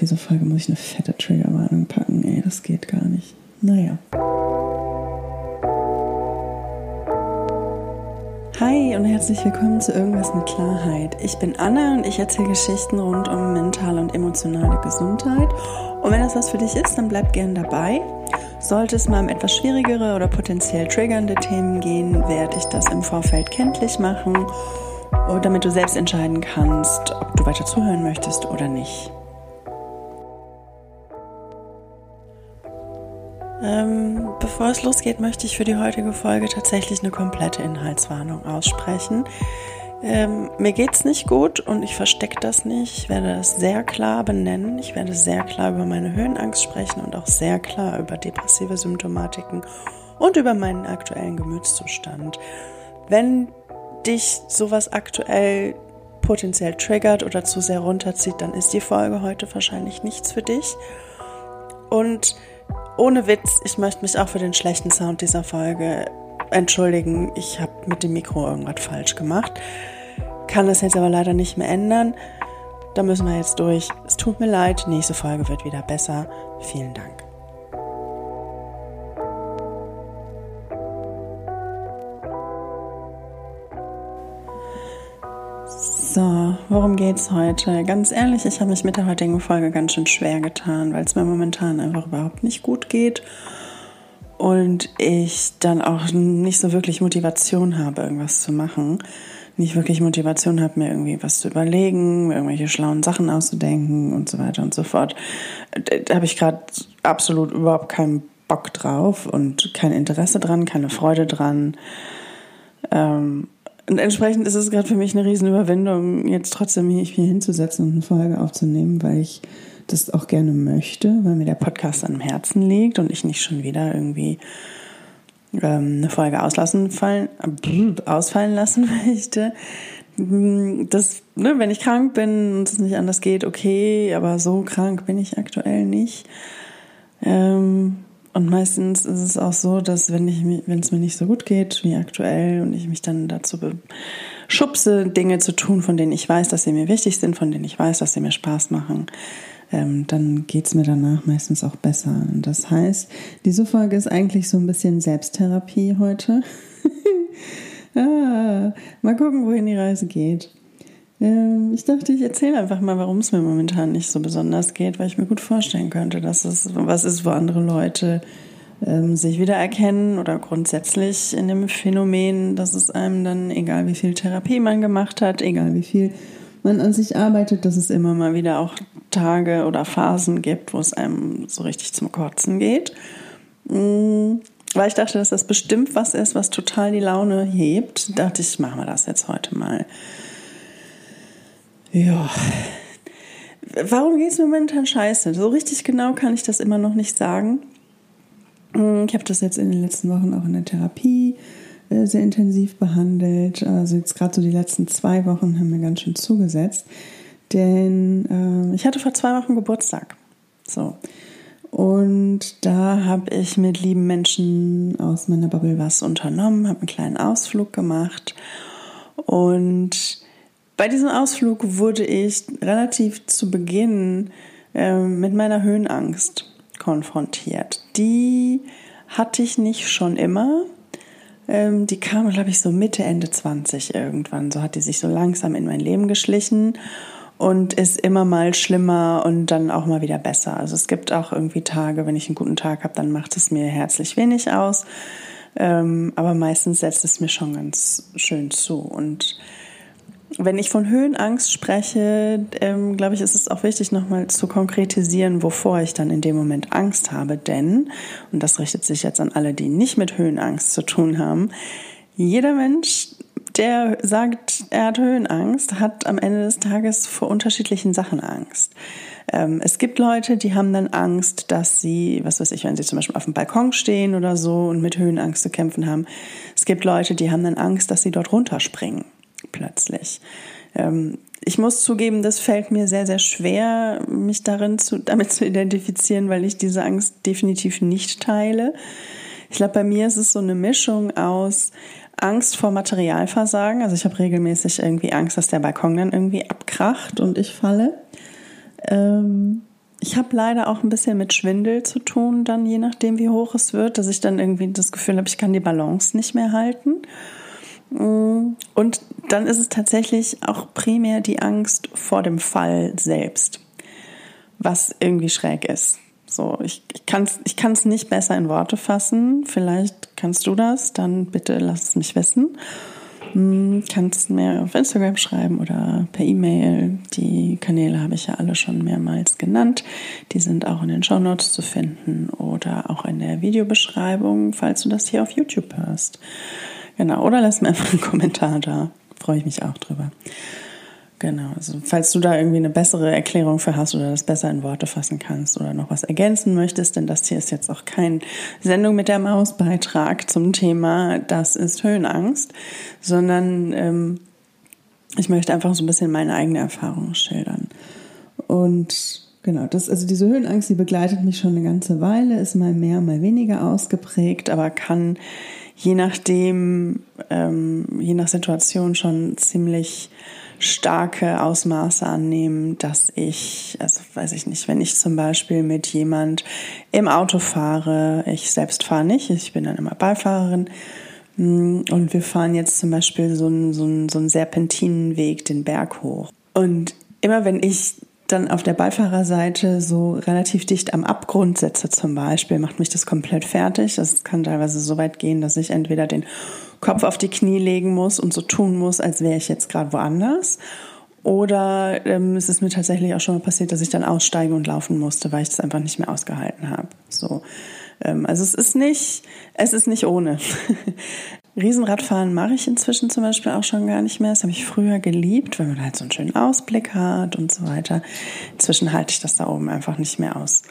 diese Folge muss ich eine fette Triggerwarnung packen. Ey, das geht gar nicht. Naja. Hi und herzlich willkommen zu Irgendwas mit Klarheit. Ich bin Anna und ich erzähle Geschichten rund um mentale und emotionale Gesundheit. Und wenn das was für dich ist, dann bleib gern dabei. Sollte es mal um etwas schwierigere oder potenziell triggernde Themen gehen, werde ich das im Vorfeld kenntlich machen, damit du selbst entscheiden kannst, ob du weiter zuhören möchtest oder nicht. Ähm, bevor es losgeht, möchte ich für die heutige Folge tatsächlich eine komplette Inhaltswarnung aussprechen. Ähm, mir es nicht gut und ich verstecke das nicht. Ich werde das sehr klar benennen. Ich werde sehr klar über meine Höhenangst sprechen und auch sehr klar über depressive Symptomatiken und über meinen aktuellen Gemütszustand. Wenn dich sowas aktuell potenziell triggert oder zu sehr runterzieht, dann ist die Folge heute wahrscheinlich nichts für dich. Und ohne Witz, ich möchte mich auch für den schlechten Sound dieser Folge entschuldigen. Ich habe mit dem Mikro irgendwas falsch gemacht. Kann das jetzt aber leider nicht mehr ändern. Da müssen wir jetzt durch. Es tut mir leid, nächste Folge wird wieder besser. Vielen Dank. So, worum geht's heute? Ganz ehrlich, ich habe mich mit der heutigen Folge ganz schön schwer getan, weil es mir momentan einfach überhaupt nicht gut geht und ich dann auch nicht so wirklich Motivation habe, irgendwas zu machen. Nicht wirklich Motivation habe, mir irgendwie was zu überlegen, irgendwelche schlauen Sachen auszudenken und so weiter und so fort. Da habe ich gerade absolut überhaupt keinen Bock drauf und kein Interesse dran, keine Freude dran. Ähm, und entsprechend ist es gerade für mich eine Riesenüberwindung, jetzt trotzdem mich hier hinzusetzen und eine Folge aufzunehmen, weil ich das auch gerne möchte, weil mir der Podcast am Herzen liegt und ich nicht schon wieder irgendwie ähm, eine Folge auslassen fallen, ausfallen lassen möchte. Das, ne, wenn ich krank bin und es nicht anders geht, okay, aber so krank bin ich aktuell nicht. Ähm, und meistens ist es auch so, dass wenn ich wenn es mir nicht so gut geht wie aktuell und ich mich dann dazu schubse, Dinge zu tun, von denen ich weiß, dass sie mir wichtig sind, von denen ich weiß, dass sie mir Spaß machen, ähm, dann geht es mir danach meistens auch besser. Und das heißt, diese Folge ist eigentlich so ein bisschen Selbsttherapie heute. ah, mal gucken, wohin die Reise geht. Ähm, ich dachte, ich erzähle einfach mal, warum es mir momentan nicht so besonders geht, weil ich mir gut vorstellen könnte, dass es was ist, wo andere Leute ähm, sich wiedererkennen oder grundsätzlich in dem Phänomen, dass es einem dann, egal wie viel Therapie man gemacht hat, egal wie viel man an sich arbeitet, dass es immer mal wieder auch Tage oder Phasen gibt, wo es einem so richtig zum Kotzen geht. Mm, weil ich dachte, dass das bestimmt was ist, was total die Laune hebt, dachte ich, machen wir das jetzt heute mal. Ja. Warum geht es mir momentan scheiße? So richtig genau kann ich das immer noch nicht sagen. Hm, ich habe das jetzt in den letzten Wochen auch in der Therapie äh, sehr intensiv behandelt. Also jetzt gerade so die letzten zwei Wochen haben mir ganz schön zugesetzt. Denn äh, ich hatte vor zwei Wochen Geburtstag. So. Und da habe ich mit lieben Menschen aus meiner Bubble was unternommen, habe einen kleinen Ausflug gemacht und bei diesem Ausflug wurde ich relativ zu Beginn äh, mit meiner Höhenangst konfrontiert. Die hatte ich nicht schon immer. Ähm, die kam, glaube ich, so Mitte, Ende 20 irgendwann. So hat die sich so langsam in mein Leben geschlichen und ist immer mal schlimmer und dann auch mal wieder besser. Also es gibt auch irgendwie Tage, wenn ich einen guten Tag habe, dann macht es mir herzlich wenig aus. Ähm, aber meistens setzt es mir schon ganz schön zu. Und wenn ich von Höhenangst spreche, ähm, glaube ich, ist es auch wichtig, nochmal zu konkretisieren, wovor ich dann in dem Moment Angst habe. Denn, und das richtet sich jetzt an alle, die nicht mit Höhenangst zu tun haben, jeder Mensch, der sagt, er hat Höhenangst, hat am Ende des Tages vor unterschiedlichen Sachen Angst. Ähm, es gibt Leute, die haben dann Angst, dass sie, was weiß ich, wenn sie zum Beispiel auf dem Balkon stehen oder so und mit Höhenangst zu kämpfen haben. Es gibt Leute, die haben dann Angst, dass sie dort runterspringen plötzlich. Ähm, ich muss zugeben, das fällt mir sehr, sehr schwer, mich darin zu, damit zu identifizieren, weil ich diese Angst definitiv nicht teile. Ich glaube, bei mir ist es so eine Mischung aus Angst vor Materialversagen. Also ich habe regelmäßig irgendwie Angst, dass der Balkon dann irgendwie abkracht und ich falle. Ähm, ich habe leider auch ein bisschen mit Schwindel zu tun, dann je nachdem, wie hoch es wird, dass ich dann irgendwie das Gefühl habe, ich kann die Balance nicht mehr halten. Und dann ist es tatsächlich auch primär die Angst vor dem Fall selbst, was irgendwie schräg ist. So, ich, ich kann es ich nicht besser in Worte fassen. Vielleicht kannst du das, dann bitte lass es mich wissen. Hm, kannst mir auf Instagram schreiben oder per E-Mail. Die Kanäle habe ich ja alle schon mehrmals genannt. Die sind auch in den Show Notes zu finden oder auch in der Videobeschreibung, falls du das hier auf YouTube hörst. Genau, oder lass mir einfach einen Kommentar da. Freue ich mich auch drüber. Genau, also falls du da irgendwie eine bessere Erklärung für hast oder das besser in Worte fassen kannst oder noch was ergänzen möchtest, denn das hier ist jetzt auch kein Sendung mit der Maus Beitrag zum Thema Das ist Höhenangst, sondern ähm, ich möchte einfach so ein bisschen meine eigene Erfahrung schildern. Und genau, das, also diese Höhenangst, die begleitet mich schon eine ganze Weile, ist mal mehr, mal weniger ausgeprägt, aber kann je nachdem, ähm, je nach Situation schon ziemlich starke Ausmaße annehmen, dass ich, also weiß ich nicht, wenn ich zum Beispiel mit jemand im Auto fahre, ich selbst fahre nicht, ich bin dann immer Beifahrerin, mm, und wir fahren jetzt zum Beispiel so einen, so einen, so einen Serpentinenweg den Berg hoch. Und immer wenn ich dann auf der Beifahrerseite so relativ dicht am Abgrund sitze zum Beispiel, macht mich das komplett fertig. Das kann teilweise so weit gehen, dass ich entweder den Kopf auf die Knie legen muss und so tun muss, als wäre ich jetzt gerade woanders. Oder ähm, es ist mir tatsächlich auch schon mal passiert, dass ich dann aussteige und laufen musste, weil ich das einfach nicht mehr ausgehalten habe. So, ähm, also es ist nicht, es ist nicht ohne. Riesenradfahren mache ich inzwischen zum Beispiel auch schon gar nicht mehr. Das habe ich früher geliebt, weil man halt so einen schönen Ausblick hat und so weiter. Inzwischen halte ich das da oben einfach nicht mehr aus.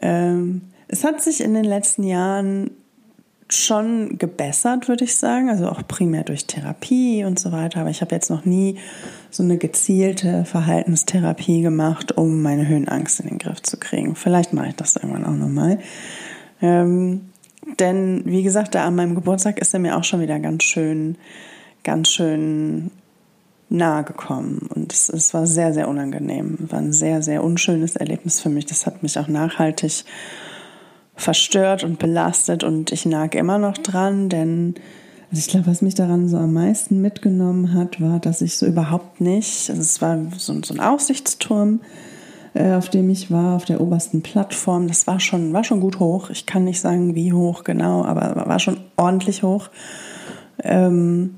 Ähm, es hat sich in den letzten Jahren schon gebessert, würde ich sagen. Also auch primär durch Therapie und so weiter. Aber ich habe jetzt noch nie so eine gezielte Verhaltenstherapie gemacht, um meine Höhenangst in den Griff zu kriegen. Vielleicht mache ich das irgendwann auch nochmal. Ähm, denn wie gesagt, da an meinem Geburtstag ist er mir auch schon wieder ganz schön, ganz schön nahe gekommen. Und es, es war sehr, sehr unangenehm. War ein sehr, sehr unschönes Erlebnis für mich. Das hat mich auch nachhaltig verstört und belastet und ich nage immer noch dran, denn also ich glaube, was mich daran so am meisten mitgenommen hat, war, dass ich so überhaupt nicht, also es war so, so ein Aussichtsturm, auf dem ich war, auf der obersten Plattform. Das war schon, war schon gut hoch. Ich kann nicht sagen, wie hoch genau, aber war schon ordentlich hoch. Ähm,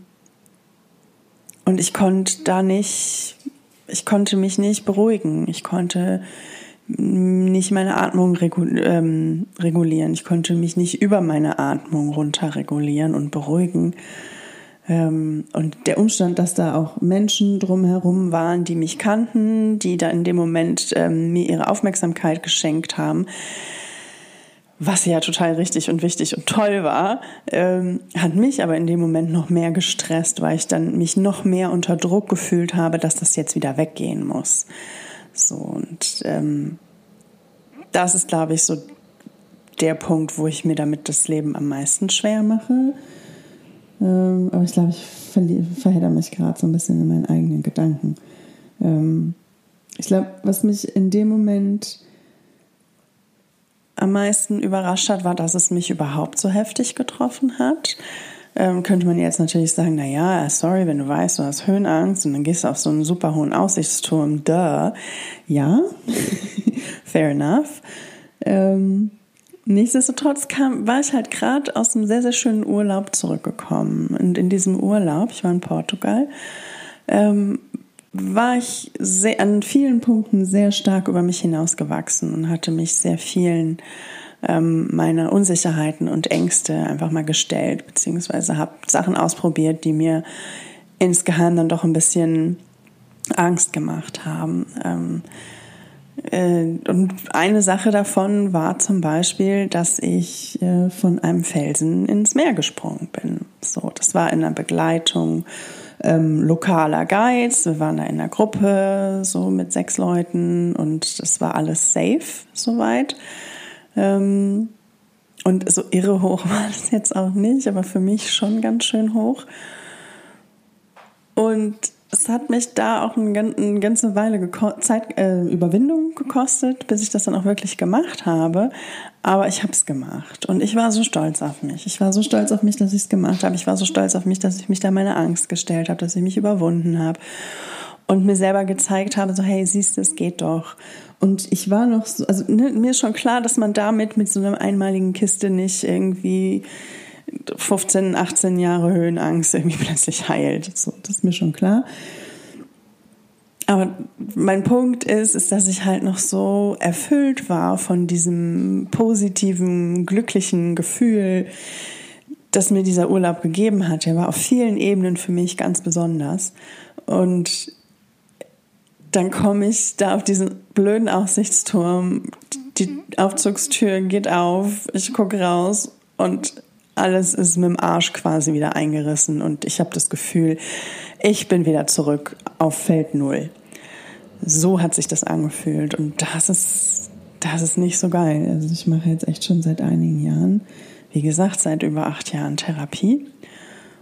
und ich konnte da nicht, ich konnte mich nicht beruhigen. Ich konnte nicht meine Atmung ähm, regulieren. Ich konnte mich nicht über meine Atmung runterregulieren und beruhigen. Ähm, und der Umstand, dass da auch Menschen drumherum waren, die mich kannten, die da in dem Moment ähm, mir ihre Aufmerksamkeit geschenkt haben, was ja total richtig und wichtig und toll war, ähm, hat mich aber in dem Moment noch mehr gestresst, weil ich dann mich noch mehr unter Druck gefühlt habe, dass das jetzt wieder weggehen muss. So und ähm, das ist, glaube ich, so der Punkt, wo ich mir damit das Leben am meisten schwer mache. Ähm, aber ich glaube, ich verhedder mich gerade so ein bisschen in meinen eigenen Gedanken. Ähm, ich glaube, was mich in dem Moment am meisten überrascht hat, war, dass es mich überhaupt so heftig getroffen hat. Ähm, könnte man jetzt natürlich sagen, na ja, sorry, wenn du weißt, du hast Höhenangst und dann gehst du auf so einen super hohen Aussichtsturm, duh. Ja, fair enough. Ähm, Nichtsdestotrotz kam, war ich halt gerade aus einem sehr, sehr schönen Urlaub zurückgekommen. Und in diesem Urlaub, ich war in Portugal, ähm, war ich sehr, an vielen Punkten sehr stark über mich hinausgewachsen und hatte mich sehr vielen ähm, meiner Unsicherheiten und Ängste einfach mal gestellt, beziehungsweise habe Sachen ausprobiert, die mir insgeheim dann doch ein bisschen Angst gemacht haben. Ähm, äh, und eine Sache davon war zum Beispiel, dass ich äh, von einem Felsen ins Meer gesprungen bin. So, das war in der Begleitung ähm, lokaler Guides. Wir waren da in einer Gruppe, so mit sechs Leuten und das war alles safe soweit. Ähm, und so irre hoch war das jetzt auch nicht, aber für mich schon ganz schön hoch. Und es hat mich da auch eine, eine ganze Weile Zeit, äh, Überwindung gekostet, bis ich das dann auch wirklich gemacht habe. Aber ich habe es gemacht und ich war so stolz auf mich. Ich war so stolz auf mich, dass ich es gemacht habe. Ich war so stolz auf mich, dass ich mich da meine Angst gestellt habe, dass ich mich überwunden habe und mir selber gezeigt habe, so hey, siehst du, es geht doch. Und ich war noch so, also ne, mir ist schon klar, dass man damit mit so einer einmaligen Kiste nicht irgendwie 15, 18 Jahre Höhenangst irgendwie plötzlich heilt. So, das ist mir schon klar. Aber mein Punkt ist, ist, dass ich halt noch so erfüllt war von diesem positiven, glücklichen Gefühl, das mir dieser Urlaub gegeben hat. Der war auf vielen Ebenen für mich ganz besonders. Und dann komme ich da auf diesen blöden Aussichtsturm. Die Aufzugstür geht auf, ich gucke raus und alles ist mit dem Arsch quasi wieder eingerissen und ich habe das Gefühl, ich bin wieder zurück auf Feld Null. So hat sich das angefühlt und das ist, das ist nicht so geil. Also ich mache jetzt echt schon seit einigen Jahren, wie gesagt, seit über acht Jahren Therapie.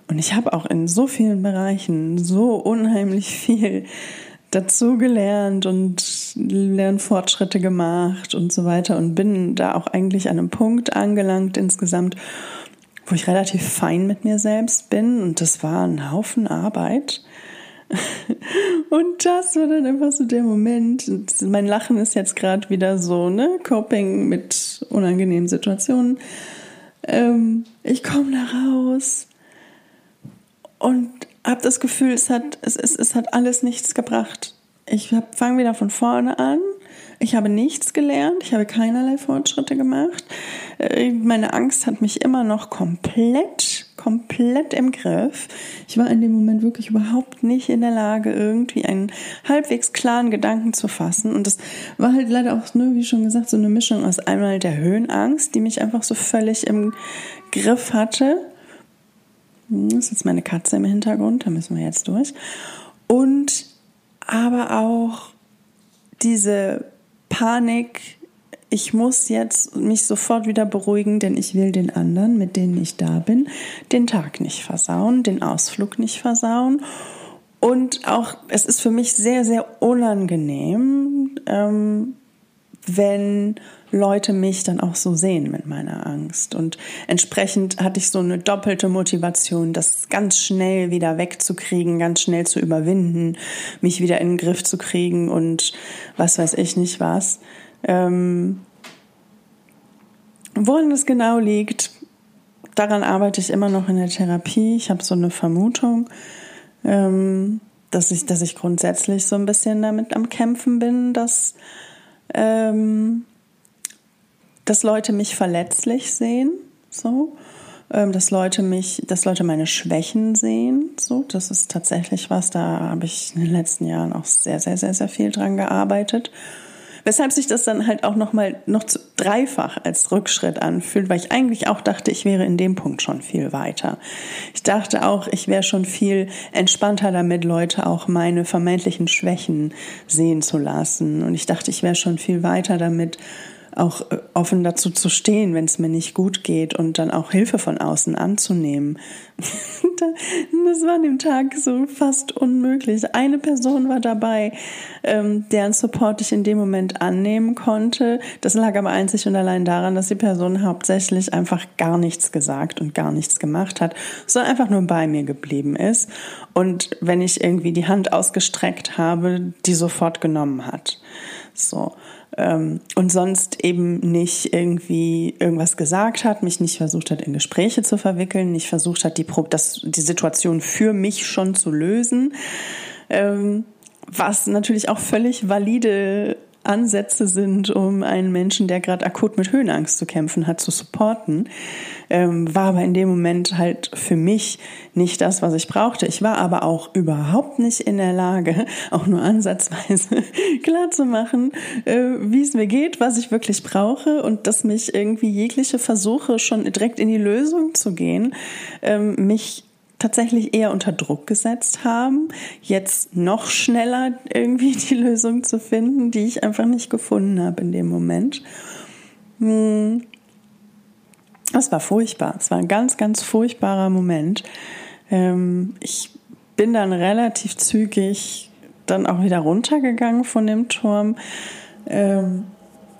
Und ich habe auch in so vielen Bereichen so unheimlich viel dazu gelernt und Lernfortschritte gemacht und so weiter und bin da auch eigentlich an einem Punkt angelangt insgesamt, wo ich relativ fein mit mir selbst bin und das war ein Haufen Arbeit. Und das war dann einfach so der Moment. Mein Lachen ist jetzt gerade wieder so, ne? Coping mit unangenehmen Situationen. Ähm, ich komme da raus und habe das Gefühl, es hat, es, es, es hat alles nichts gebracht. Ich fange wieder von vorne an ich habe nichts gelernt, ich habe keinerlei Fortschritte gemacht. Äh, meine Angst hat mich immer noch komplett, komplett im Griff. Ich war in dem Moment wirklich überhaupt nicht in der Lage, irgendwie einen halbwegs klaren Gedanken zu fassen. Und das war halt leider auch, ne, wie schon gesagt, so eine Mischung aus einmal der Höhenangst, die mich einfach so völlig im Griff hatte. Hm, das ist jetzt meine Katze im Hintergrund, da müssen wir jetzt durch. Und aber auch diese Panik, ich muss jetzt mich sofort wieder beruhigen, denn ich will den anderen, mit denen ich da bin, den Tag nicht versauen, den Ausflug nicht versauen. Und auch, es ist für mich sehr, sehr unangenehm, ähm, wenn Leute mich dann auch so sehen mit meiner Angst. Und entsprechend hatte ich so eine doppelte Motivation, das ganz schnell wieder wegzukriegen, ganz schnell zu überwinden, mich wieder in den Griff zu kriegen und was weiß ich nicht was. Ähm, woran das genau liegt, daran arbeite ich immer noch in der Therapie. Ich habe so eine Vermutung, ähm, dass ich, dass ich grundsätzlich so ein bisschen damit am Kämpfen bin, dass ähm, dass Leute mich verletzlich sehen, so, ähm, dass Leute mich, dass Leute meine Schwächen sehen, so, das ist tatsächlich was, da habe ich in den letzten Jahren auch sehr, sehr, sehr, sehr viel dran gearbeitet. Weshalb sich das dann halt auch nochmal noch dreifach als Rückschritt anfühlt, weil ich eigentlich auch dachte, ich wäre in dem Punkt schon viel weiter. Ich dachte auch, ich wäre schon viel entspannter damit, Leute auch meine vermeintlichen Schwächen sehen zu lassen. Und ich dachte, ich wäre schon viel weiter damit, auch äh, offen dazu zu stehen, wenn es mir nicht gut geht und dann auch Hilfe von außen anzunehmen. das war an dem Tag so fast unmöglich. Eine Person war dabei, ähm, deren Support ich in dem Moment annehmen konnte. Das lag aber einzig und allein daran, dass die Person hauptsächlich einfach gar nichts gesagt und gar nichts gemacht hat, sondern einfach nur bei mir geblieben ist. Und wenn ich irgendwie die Hand ausgestreckt habe, die sofort genommen hat. So ähm, und sonst eben nicht irgendwie irgendwas gesagt hat, mich nicht versucht hat, in Gespräche zu verwickeln, nicht versucht hat, die, das, die Situation für mich schon zu lösen. Ähm, was natürlich auch völlig valide Ansätze sind, um einen Menschen, der gerade akut mit Höhenangst zu kämpfen hat, zu supporten. Ähm, war aber in dem Moment halt für mich nicht das, was ich brauchte. Ich war aber auch überhaupt nicht in der Lage, auch nur ansatzweise klar zu machen, äh, wie es mir geht, was ich wirklich brauche und dass mich irgendwie jegliche Versuche schon direkt in die Lösung zu gehen, ähm, mich tatsächlich eher unter Druck gesetzt haben, jetzt noch schneller irgendwie die Lösung zu finden, die ich einfach nicht gefunden habe in dem Moment. Hm. Das war furchtbar. Es war ein ganz, ganz furchtbarer Moment. Ähm, ich bin dann relativ zügig dann auch wieder runtergegangen von dem Turm. Ähm,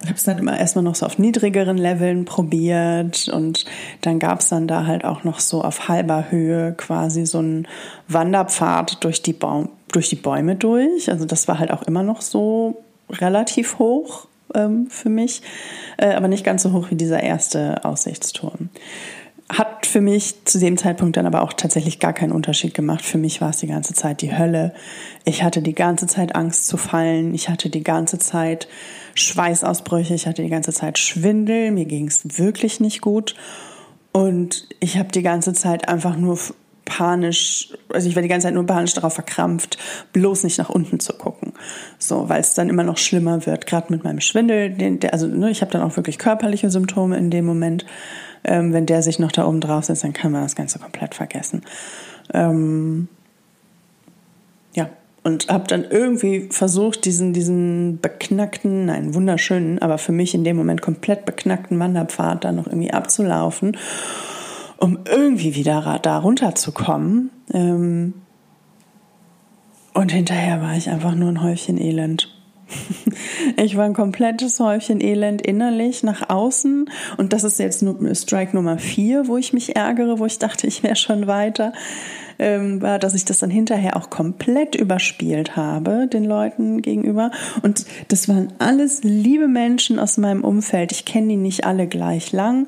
habe es dann immer erstmal noch so auf niedrigeren Leveln probiert und dann gab es dann da halt auch noch so auf halber Höhe quasi so einen Wanderpfad durch die, Baum, durch die Bäume durch. Also das war halt auch immer noch so relativ hoch ähm, für mich, äh, aber nicht ganz so hoch wie dieser erste Aussichtsturm. Hat für mich zu dem Zeitpunkt dann aber auch tatsächlich gar keinen Unterschied gemacht. Für mich war es die ganze Zeit die Hölle. Ich hatte die ganze Zeit Angst zu fallen. Ich hatte die ganze Zeit Schweißausbrüche. Ich hatte die ganze Zeit Schwindel. Mir ging es wirklich nicht gut. Und ich habe die ganze Zeit einfach nur panisch, also ich war die ganze Zeit nur panisch darauf verkrampft, bloß nicht nach unten zu gucken. So, weil es dann immer noch schlimmer wird, gerade mit meinem Schwindel. Den, der, also ne, ich habe dann auch wirklich körperliche Symptome in dem Moment. Ähm, wenn der sich noch da oben drauf setzt, dann kann man das Ganze komplett vergessen. Ähm, und habe dann irgendwie versucht, diesen, diesen beknackten, nein, wunderschönen, aber für mich in dem Moment komplett beknackten Wanderpfad dann noch irgendwie abzulaufen um irgendwie wieder da runterzukommen. Ähm, und hinterher war ich einfach nur ein Häufchen Elend. Ich war ein komplettes Häufchen Elend innerlich nach außen. Und das ist jetzt Strike Nummer vier, wo ich mich ärgere, wo ich dachte, ich wäre schon weiter. Ähm, war, dass ich das dann hinterher auch komplett überspielt habe, den Leuten gegenüber. Und das waren alles liebe Menschen aus meinem Umfeld. Ich kenne die nicht alle gleich lang.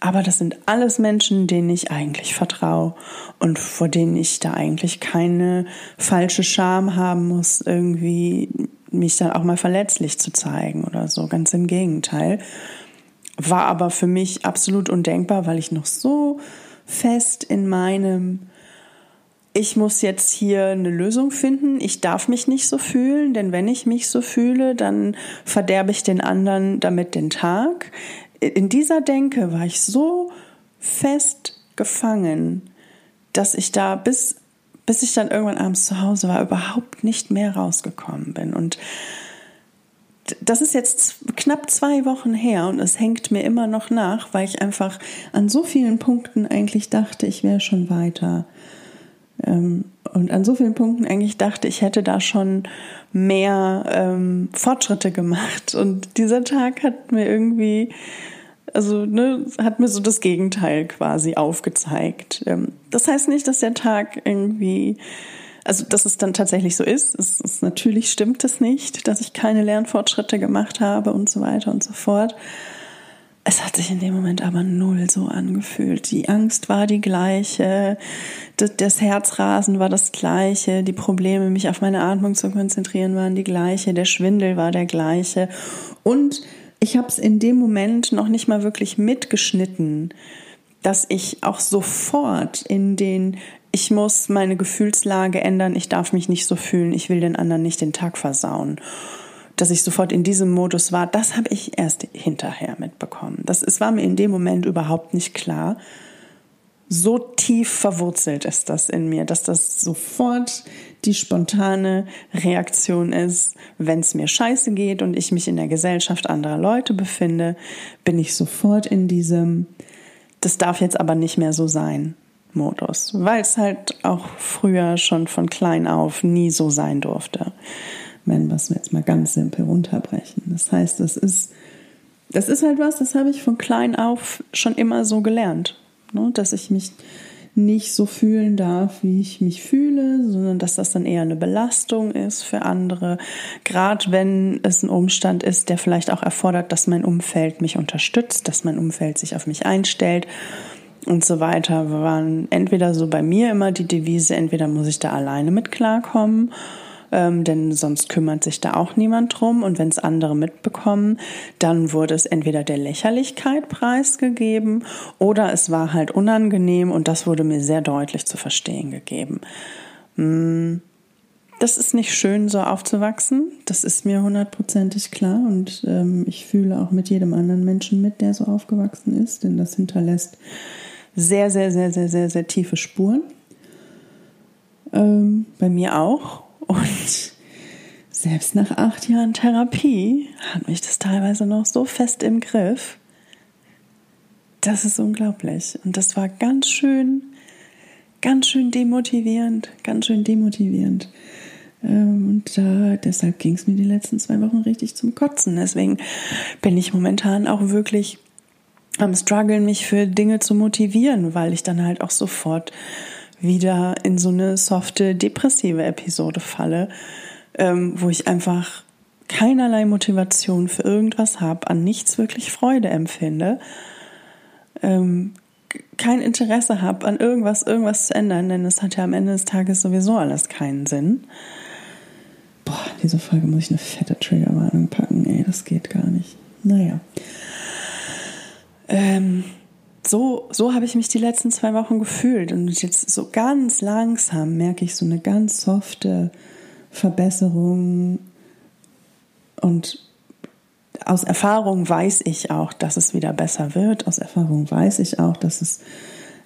Aber das sind alles Menschen, denen ich eigentlich vertraue und vor denen ich da eigentlich keine falsche Scham haben muss, irgendwie mich dann auch mal verletzlich zu zeigen oder so. Ganz im Gegenteil. War aber für mich absolut undenkbar, weil ich noch so fest in meinem ich muss jetzt hier eine Lösung finden. Ich darf mich nicht so fühlen, denn wenn ich mich so fühle, dann verderbe ich den anderen damit den Tag in dieser Denke war ich so fest gefangen, dass ich da bis, bis ich dann irgendwann abends zu Hause war, überhaupt nicht mehr rausgekommen bin. Und das ist jetzt knapp zwei Wochen her und es hängt mir immer noch nach, weil ich einfach an so vielen Punkten eigentlich dachte, ich wäre schon weiter. Ähm, und an so vielen Punkten eigentlich dachte, ich hätte da schon mehr ähm, Fortschritte gemacht. Und dieser Tag hat mir irgendwie also ne, hat mir so das Gegenteil quasi aufgezeigt. Ähm, das heißt nicht, dass der Tag irgendwie, also dass es dann tatsächlich so ist. Es ist natürlich stimmt es nicht, dass ich keine Lernfortschritte gemacht habe und so weiter und so fort. Es hat sich in dem Moment aber null so angefühlt. Die Angst war die gleiche, das Herzrasen war das gleiche, die Probleme, mich auf meine Atmung zu konzentrieren, waren die gleiche, der Schwindel war der gleiche und ich habe es in dem Moment noch nicht mal wirklich mitgeschnitten, dass ich auch sofort in den ich muss meine Gefühlslage ändern, ich darf mich nicht so fühlen, ich will den anderen nicht den Tag versauen. Dass ich sofort in diesem Modus war, das habe ich erst hinterher mitbekommen. Das es war mir in dem Moment überhaupt nicht klar so tief verwurzelt ist das in mir, dass das sofort die spontane Reaktion ist, wenn es mir scheiße geht und ich mich in der Gesellschaft anderer Leute befinde, bin ich sofort in diesem, das darf jetzt aber nicht mehr so sein. Modus, weil es halt auch früher schon von klein auf nie so sein durfte. Wenn wir es jetzt mal ganz simpel runterbrechen. Das heißt, das ist, das ist halt was, das habe ich von klein auf schon immer so gelernt ne? dass ich mich nicht so fühlen darf, wie ich mich fühle, sondern dass das dann eher eine Belastung ist für andere. Gerade wenn es ein Umstand ist, der vielleicht auch erfordert, dass mein Umfeld mich unterstützt, dass mein Umfeld sich auf mich einstellt und so weiter, waren entweder so bei mir immer die Devise, entweder muss ich da alleine mit klarkommen ähm, denn sonst kümmert sich da auch niemand drum. Und wenn es andere mitbekommen, dann wurde es entweder der Lächerlichkeit preisgegeben oder es war halt unangenehm und das wurde mir sehr deutlich zu verstehen gegeben. Mm, das ist nicht schön, so aufzuwachsen. Das ist mir hundertprozentig klar und ähm, ich fühle auch mit jedem anderen Menschen mit, der so aufgewachsen ist, denn das hinterlässt sehr, sehr, sehr, sehr, sehr, sehr tiefe Spuren. Ähm, bei mir auch. Und selbst nach acht Jahren Therapie hat mich das teilweise noch so fest im Griff. Das ist unglaublich. Und das war ganz schön, ganz schön demotivierend, ganz schön demotivierend. Ähm, und da, deshalb ging es mir die letzten zwei Wochen richtig zum Kotzen. Deswegen bin ich momentan auch wirklich am struggeln, mich für Dinge zu motivieren, weil ich dann halt auch sofort wieder in so eine softe, depressive Episode falle, ähm, wo ich einfach keinerlei Motivation für irgendwas habe, an nichts wirklich Freude empfinde, ähm, kein Interesse habe, an irgendwas, irgendwas zu ändern, denn es hat ja am Ende des Tages sowieso alles keinen Sinn. Boah, diese Folge muss ich eine fette Triggerwarnung packen, ey, das geht gar nicht. Naja. Ähm, so, so habe ich mich die letzten zwei Wochen gefühlt. Und jetzt so ganz langsam merke ich so eine ganz softe Verbesserung. Und aus Erfahrung weiß ich auch, dass es wieder besser wird. Aus Erfahrung weiß ich auch, dass es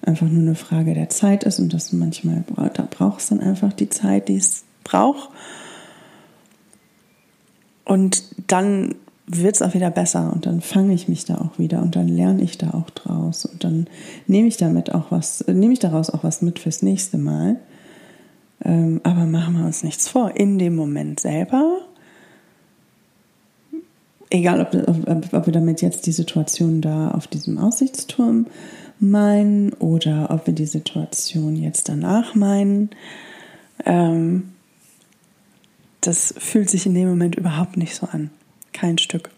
einfach nur eine Frage der Zeit ist und dass manchmal da braucht es dann einfach die Zeit, die es braucht. Und dann wird es auch wieder besser und dann fange ich mich da auch wieder und dann lerne ich da auch draus und dann nehme ich damit auch was, nehme ich daraus auch was mit fürs nächste Mal. Ähm, aber machen wir uns nichts vor. In dem Moment selber, egal ob, ob, ob wir damit jetzt die Situation da auf diesem Aussichtsturm meinen oder ob wir die Situation jetzt danach meinen, ähm, das fühlt sich in dem Moment überhaupt nicht so an kein Stück.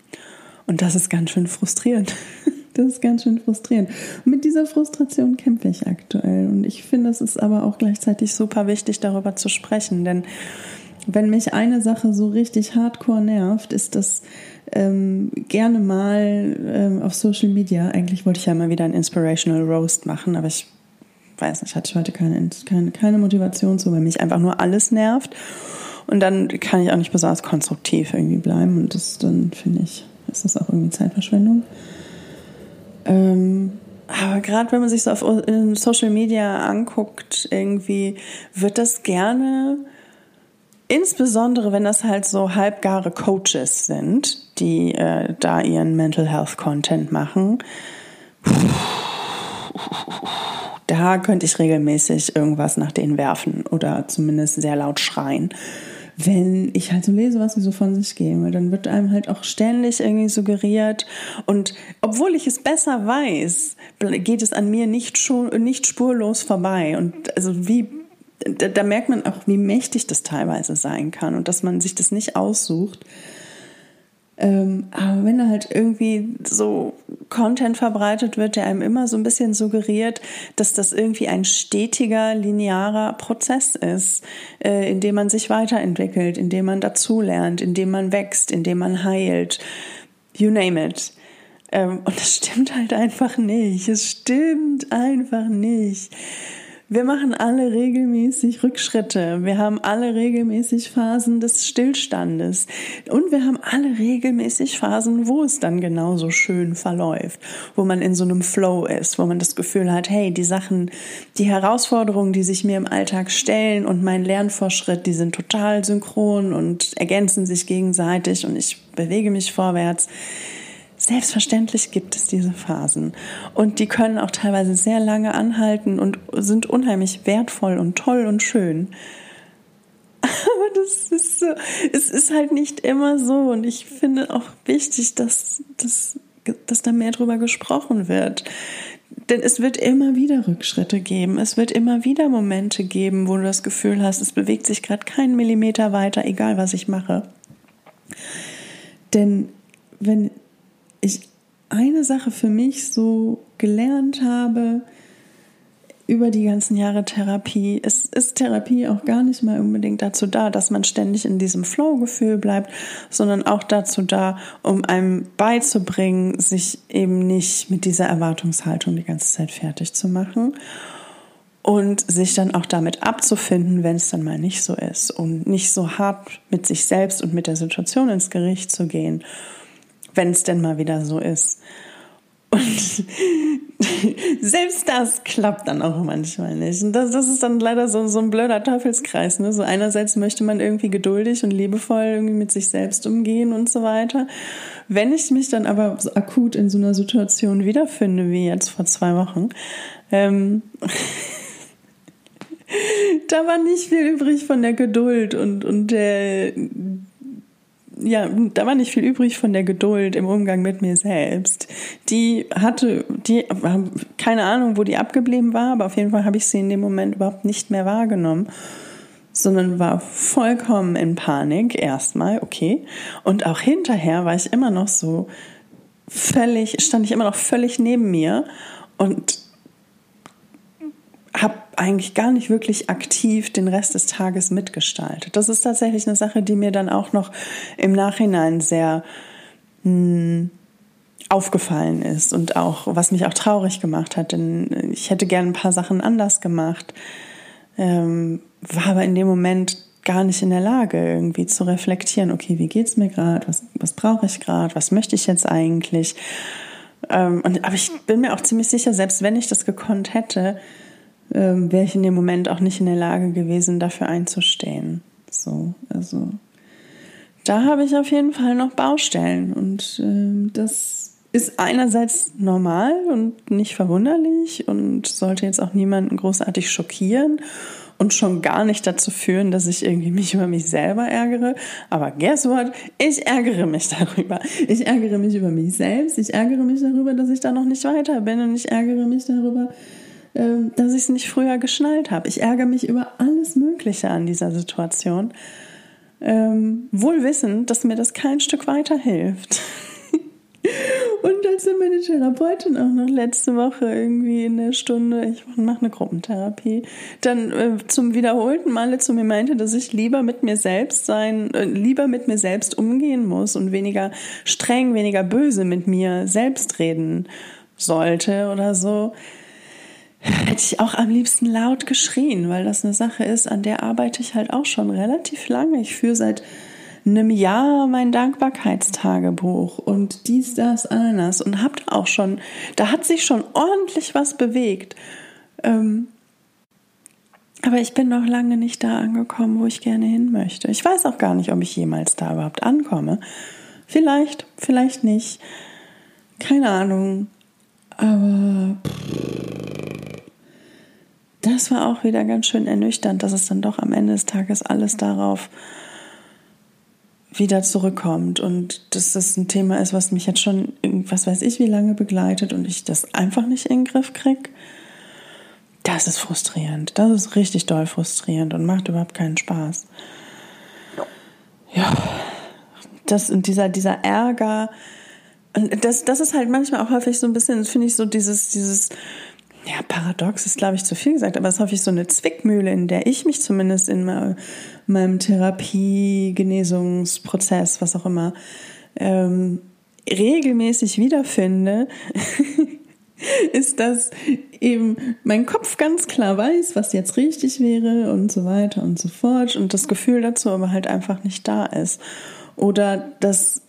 Und das ist ganz schön frustrierend. Das ist ganz schön frustrierend. Mit dieser Frustration kämpfe ich aktuell. Und ich finde, es ist aber auch gleichzeitig super wichtig, darüber zu sprechen. Denn wenn mich eine Sache so richtig hardcore nervt, ist das ähm, gerne mal ähm, auf Social Media. Eigentlich wollte ich ja mal wieder ein Inspirational Roast machen, aber ich weiß nicht, hatte ich heute keine, keine, keine Motivation zu, weil mich einfach nur alles nervt. Und dann kann ich auch nicht besonders konstruktiv irgendwie bleiben. Und das dann finde ich, ist das auch irgendwie Zeitverschwendung. Ähm, aber gerade wenn man sich so auf Social Media anguckt, irgendwie wird das gerne, insbesondere wenn das halt so halbgare Coaches sind, die äh, da ihren Mental Health Content machen. Da könnte ich regelmäßig irgendwas nach denen werfen oder zumindest sehr laut schreien wenn ich halt so lese, was sie so von sich geben, dann wird einem halt auch ständig irgendwie suggeriert und obwohl ich es besser weiß, geht es an mir nicht nicht spurlos vorbei und also wie da, da merkt man auch, wie mächtig das teilweise sein kann und dass man sich das nicht aussucht. Ähm, aber wenn halt irgendwie so Content verbreitet wird, der einem immer so ein bisschen suggeriert, dass das irgendwie ein stetiger, linearer Prozess ist, äh, in dem man sich weiterentwickelt, in dem man dazulernt, in dem man wächst, in dem man heilt, you name it. Ähm, und das stimmt halt einfach nicht. Es stimmt einfach nicht. Wir machen alle regelmäßig Rückschritte. Wir haben alle regelmäßig Phasen des Stillstandes. Und wir haben alle regelmäßig Phasen, wo es dann genauso schön verläuft, wo man in so einem Flow ist, wo man das Gefühl hat, hey, die Sachen, die Herausforderungen, die sich mir im Alltag stellen und mein Lernfortschritt, die sind total synchron und ergänzen sich gegenseitig und ich bewege mich vorwärts. Selbstverständlich gibt es diese Phasen und die können auch teilweise sehr lange anhalten und sind unheimlich wertvoll und toll und schön. Aber das ist so, es ist halt nicht immer so und ich finde auch wichtig, dass, dass, dass da mehr drüber gesprochen wird. Denn es wird immer wieder Rückschritte geben. Es wird immer wieder Momente geben, wo du das Gefühl hast, es bewegt sich gerade keinen Millimeter weiter, egal was ich mache. Denn wenn ich eine Sache für mich so gelernt habe über die ganzen Jahre Therapie, es ist Therapie auch gar nicht mal unbedingt dazu da, dass man ständig in diesem Flow-Gefühl bleibt, sondern auch dazu da, um einem beizubringen, sich eben nicht mit dieser Erwartungshaltung die ganze Zeit fertig zu machen und sich dann auch damit abzufinden, wenn es dann mal nicht so ist und nicht so hart mit sich selbst und mit der Situation ins Gericht zu gehen wenn es denn mal wieder so ist. Und selbst das klappt dann auch manchmal nicht. Und das, das ist dann leider so, so ein blöder Teufelskreis. Ne? So einerseits möchte man irgendwie geduldig und liebevoll irgendwie mit sich selbst umgehen und so weiter. Wenn ich mich dann aber so akut in so einer Situation wiederfinde, wie jetzt vor zwei Wochen, ähm, da war nicht viel übrig von der Geduld und, und der, ja, da war nicht viel übrig von der Geduld im Umgang mit mir selbst. Die hatte, die, keine Ahnung, wo die abgeblieben war, aber auf jeden Fall habe ich sie in dem Moment überhaupt nicht mehr wahrgenommen, sondern war vollkommen in Panik erstmal, okay. Und auch hinterher war ich immer noch so völlig, stand ich immer noch völlig neben mir und eigentlich gar nicht wirklich aktiv den Rest des Tages mitgestaltet. Das ist tatsächlich eine Sache, die mir dann auch noch im Nachhinein sehr mh, hm, aufgefallen ist und auch was mich auch traurig gemacht hat, denn ich hätte gerne ein paar Sachen anders gemacht, ähm, war aber in dem Moment gar nicht in der Lage, irgendwie zu reflektieren, okay, wie geht's mir gerade, was, was brauche ich gerade, was möchte ich jetzt eigentlich? Ähm, und, aber ich bin mir auch ziemlich sicher, selbst wenn ich das gekonnt hätte, ähm, wäre ich in dem Moment auch nicht in der Lage gewesen, dafür einzustehen. So, also da habe ich auf jeden Fall noch Baustellen und ähm, das ist einerseits normal und nicht verwunderlich und sollte jetzt auch niemanden großartig schockieren und schon gar nicht dazu führen, dass ich irgendwie mich über mich selber ärgere. Aber guess what? Ich ärgere mich darüber. Ich ärgere mich über mich selbst. Ich ärgere mich darüber, dass ich da noch nicht weiter bin und ich ärgere mich darüber, dass ich es nicht früher geschnallt habe. Ich ärgere mich über alles Mögliche an dieser Situation. Ähm, wohl wissend, dass mir das kein Stück weiterhilft. Und als dann meine Therapeutin auch noch letzte Woche irgendwie in der Stunde, ich mache eine Gruppentherapie, dann äh, zum wiederholten Male zu mir meinte, dass ich lieber mit mir selbst sein, äh, lieber mit mir selbst umgehen muss und weniger streng, weniger böse mit mir selbst reden sollte oder so hätte ich auch am liebsten laut geschrien, weil das eine Sache ist, an der arbeite ich halt auch schon relativ lange. Ich führe seit einem Jahr mein Dankbarkeitstagebuch und dies, das, Ananas und habt auch schon, da hat sich schon ordentlich was bewegt. Ähm, aber ich bin noch lange nicht da angekommen, wo ich gerne hin möchte. Ich weiß auch gar nicht, ob ich jemals da überhaupt ankomme. Vielleicht, vielleicht nicht. Keine Ahnung. Aber. Das war auch wieder ganz schön ernüchternd, dass es dann doch am Ende des Tages alles darauf wieder zurückkommt und dass das ein Thema ist, was mich jetzt schon, was weiß ich, wie lange begleitet und ich das einfach nicht in den Griff kriege. Das ist frustrierend. Das ist richtig doll frustrierend und macht überhaupt keinen Spaß. Ja, das und dieser, dieser Ärger, und das, das ist halt manchmal auch häufig so ein bisschen, finde ich, so dieses, dieses, ja, paradox ist, glaube ich, zu viel gesagt, aber es ist häufig so eine Zwickmühle, in der ich mich zumindest in meinem Therapie, Genesungsprozess, was auch immer, ähm, regelmäßig wiederfinde, ist, dass eben mein Kopf ganz klar weiß, was jetzt richtig wäre und so weiter und so fort und das Gefühl dazu aber halt einfach nicht da ist. Oder dass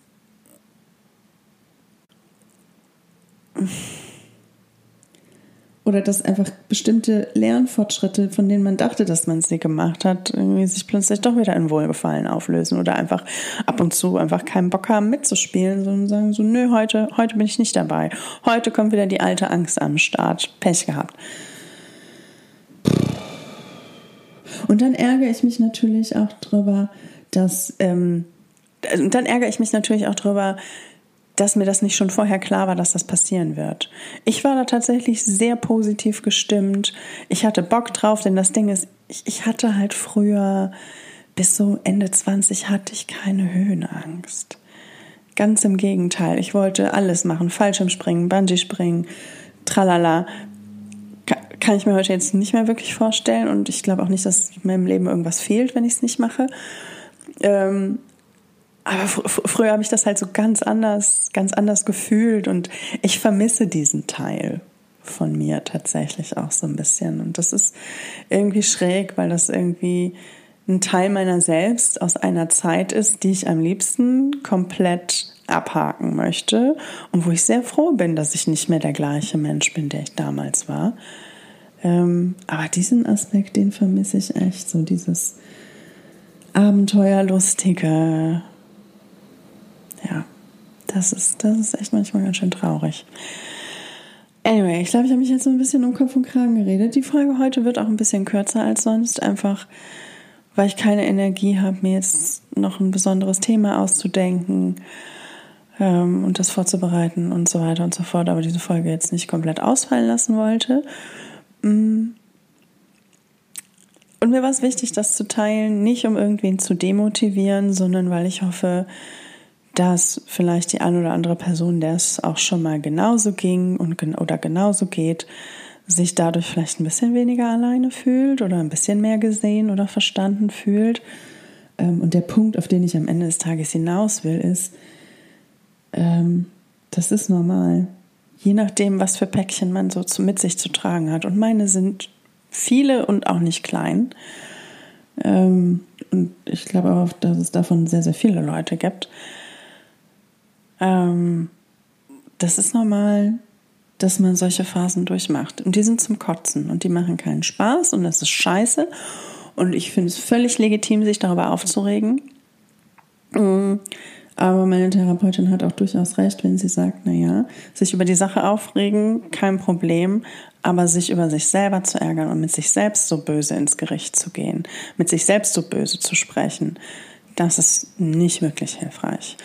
oder dass einfach bestimmte Lernfortschritte, von denen man dachte, dass man sie gemacht hat, irgendwie sich plötzlich doch wieder in Wohlgefallen auflösen oder einfach ab und zu einfach keinen Bock haben mitzuspielen, sondern sagen so, nö, heute, heute bin ich nicht dabei. Heute kommt wieder die alte Angst am Start. Pech gehabt. Und dann ärgere ich mich natürlich auch drüber, dass, ähm, dann ärgere ich mich natürlich auch drüber, dass mir das nicht schon vorher klar war, dass das passieren wird. Ich war da tatsächlich sehr positiv gestimmt. Ich hatte Bock drauf, denn das Ding ist, ich, ich hatte halt früher, bis so Ende 20 hatte ich keine Höhenangst. Ganz im Gegenteil. Ich wollte alles machen. Fallschirmspringen, Bungee-Springen, tralala. Kann ich mir heute jetzt nicht mehr wirklich vorstellen und ich glaube auch nicht, dass meinem Leben irgendwas fehlt, wenn ich es nicht mache. Ähm, aber fr früher habe ich das halt so ganz anders, ganz anders gefühlt und ich vermisse diesen Teil von mir tatsächlich auch so ein bisschen. Und das ist irgendwie schräg, weil das irgendwie ein Teil meiner selbst aus einer Zeit ist, die ich am liebsten komplett abhaken möchte und wo ich sehr froh bin, dass ich nicht mehr der gleiche Mensch bin, der ich damals war. Ähm, aber diesen Aspekt, den vermisse ich echt, so dieses Abenteuerlustige, das ist, das ist echt manchmal ganz schön traurig. Anyway, ich glaube, ich habe mich jetzt so ein bisschen um Kopf und Kragen geredet. Die Folge heute wird auch ein bisschen kürzer als sonst, einfach weil ich keine Energie habe, mir jetzt noch ein besonderes Thema auszudenken ähm, und das vorzubereiten und so weiter und so fort, aber diese Folge jetzt nicht komplett ausfallen lassen wollte. Mm. Und mir war es wichtig, das zu teilen, nicht um irgendwen zu demotivieren, sondern weil ich hoffe, dass vielleicht die ein oder andere Person, der es auch schon mal genauso ging und oder genauso geht, sich dadurch vielleicht ein bisschen weniger alleine fühlt oder ein bisschen mehr gesehen oder verstanden fühlt. Ähm, und der Punkt, auf den ich am Ende des Tages hinaus will, ist, ähm, das ist normal. Je nachdem, was für Päckchen man so mit sich zu tragen hat. Und meine sind viele und auch nicht klein. Ähm, und ich glaube auch, dass es davon sehr, sehr viele Leute gibt. Ähm, das ist normal, dass man solche Phasen durchmacht. Und die sind zum Kotzen und die machen keinen Spaß und das ist scheiße. Und ich finde es völlig legitim, sich darüber aufzuregen. Mm, aber meine Therapeutin hat auch durchaus recht, wenn sie sagt, naja, sich über die Sache aufregen, kein Problem, aber sich über sich selber zu ärgern und mit sich selbst so böse ins Gericht zu gehen, mit sich selbst so böse zu sprechen, das ist nicht wirklich hilfreich.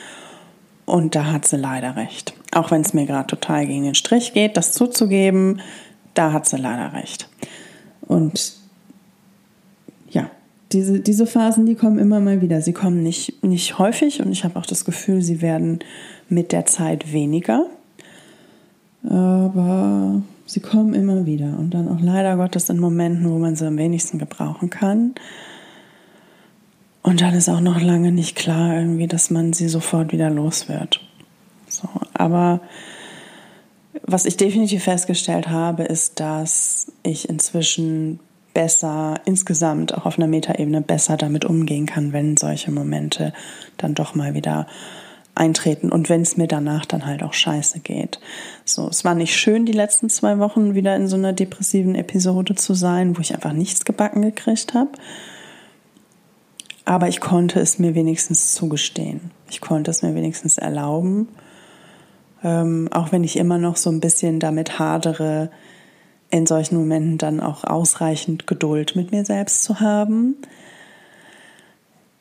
Und da hat sie leider recht. Auch wenn es mir gerade total gegen den Strich geht, das zuzugeben, da hat sie leider recht. Und ja, diese, diese Phasen, die kommen immer mal wieder. Sie kommen nicht, nicht häufig und ich habe auch das Gefühl, sie werden mit der Zeit weniger. Aber sie kommen immer wieder und dann auch leider Gottes in Momenten, wo man sie am wenigsten gebrauchen kann. Und dann ist auch noch lange nicht klar irgendwie, dass man sie sofort wieder los wird. So, aber was ich definitiv festgestellt habe, ist, dass ich inzwischen besser, insgesamt auch auf einer Metaebene besser damit umgehen kann, wenn solche Momente dann doch mal wieder eintreten und wenn es mir danach dann halt auch scheiße geht. So, es war nicht schön, die letzten zwei Wochen wieder in so einer depressiven Episode zu sein, wo ich einfach nichts gebacken gekriegt habe aber ich konnte es mir wenigstens zugestehen. Ich konnte es mir wenigstens erlauben, ähm, auch wenn ich immer noch so ein bisschen damit hadere, in solchen Momenten dann auch ausreichend Geduld mit mir selbst zu haben.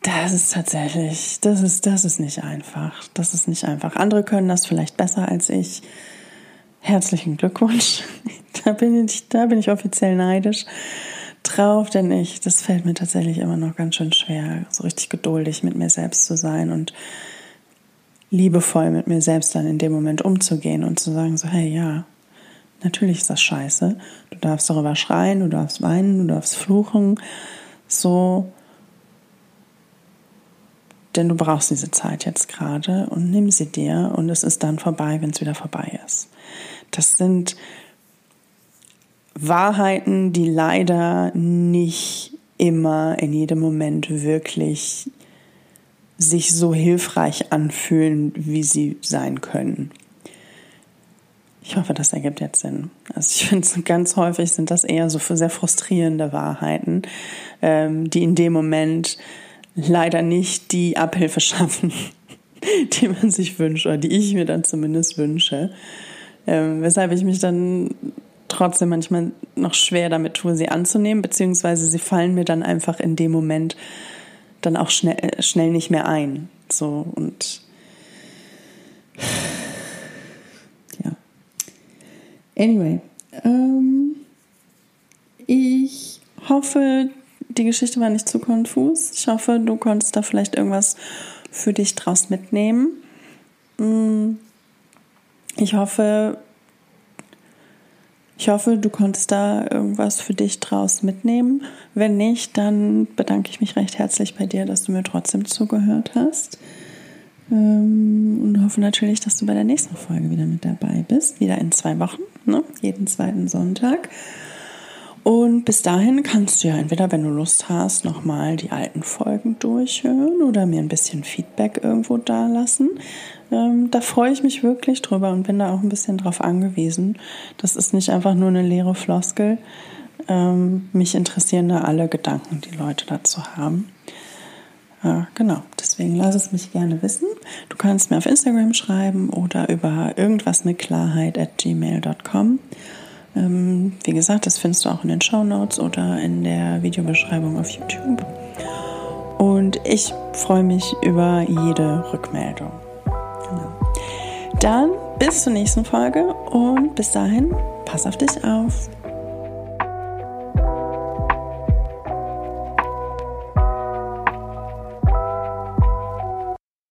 Das ist tatsächlich, das ist, das ist nicht einfach. Das ist nicht einfach. Andere können das vielleicht besser als ich. Herzlichen Glückwunsch. Da bin ich, da bin ich offiziell neidisch drauf, denn ich, das fällt mir tatsächlich immer noch ganz schön schwer, so richtig geduldig mit mir selbst zu sein und liebevoll mit mir selbst dann in dem Moment umzugehen und zu sagen, so, hey, ja, natürlich ist das scheiße. Du darfst darüber schreien, du darfst weinen, du darfst fluchen, so. Denn du brauchst diese Zeit jetzt gerade und nimm sie dir und es ist dann vorbei, wenn es wieder vorbei ist. Das sind Wahrheiten, die leider nicht immer in jedem Moment wirklich sich so hilfreich anfühlen, wie sie sein können. Ich hoffe, das ergibt jetzt Sinn. Also ich finde, ganz häufig sind das eher so sehr frustrierende Wahrheiten, ähm, die in dem Moment leider nicht die Abhilfe schaffen, die man sich wünscht oder die ich mir dann zumindest wünsche. Ähm, weshalb ich mich dann trotzdem manchmal noch schwer damit tue, sie anzunehmen, beziehungsweise sie fallen mir dann einfach in dem Moment dann auch schnell, äh, schnell nicht mehr ein. So und ja. Anyway, ähm, ich hoffe, die Geschichte war nicht zu konfus. Ich hoffe, du konntest da vielleicht irgendwas für dich draus mitnehmen. Mm. Ich hoffe, ich hoffe, du konntest da irgendwas für dich draus mitnehmen. Wenn nicht, dann bedanke ich mich recht herzlich bei dir, dass du mir trotzdem zugehört hast. Ähm, und hoffe natürlich, dass du bei der nächsten Folge wieder mit dabei bist. Wieder in zwei Wochen, ne? jeden zweiten Sonntag. Und bis dahin kannst du ja entweder, wenn du Lust hast, nochmal die alten Folgen durchhören oder mir ein bisschen Feedback irgendwo dalassen. Ähm, da freue ich mich wirklich drüber und bin da auch ein bisschen drauf angewiesen. Das ist nicht einfach nur eine leere Floskel. Ähm, mich interessieren da alle Gedanken, die Leute dazu haben. Ja, genau. Deswegen lass es mich gerne wissen. Du kannst mir auf Instagram schreiben oder über irgendwas mit Klarheit at gmail.com. Ähm, wie gesagt, das findest du auch in den Show Notes oder in der Videobeschreibung auf YouTube. Und ich freue mich über jede Rückmeldung. Genau. Dann bis zur nächsten Folge und bis dahin, pass auf dich auf.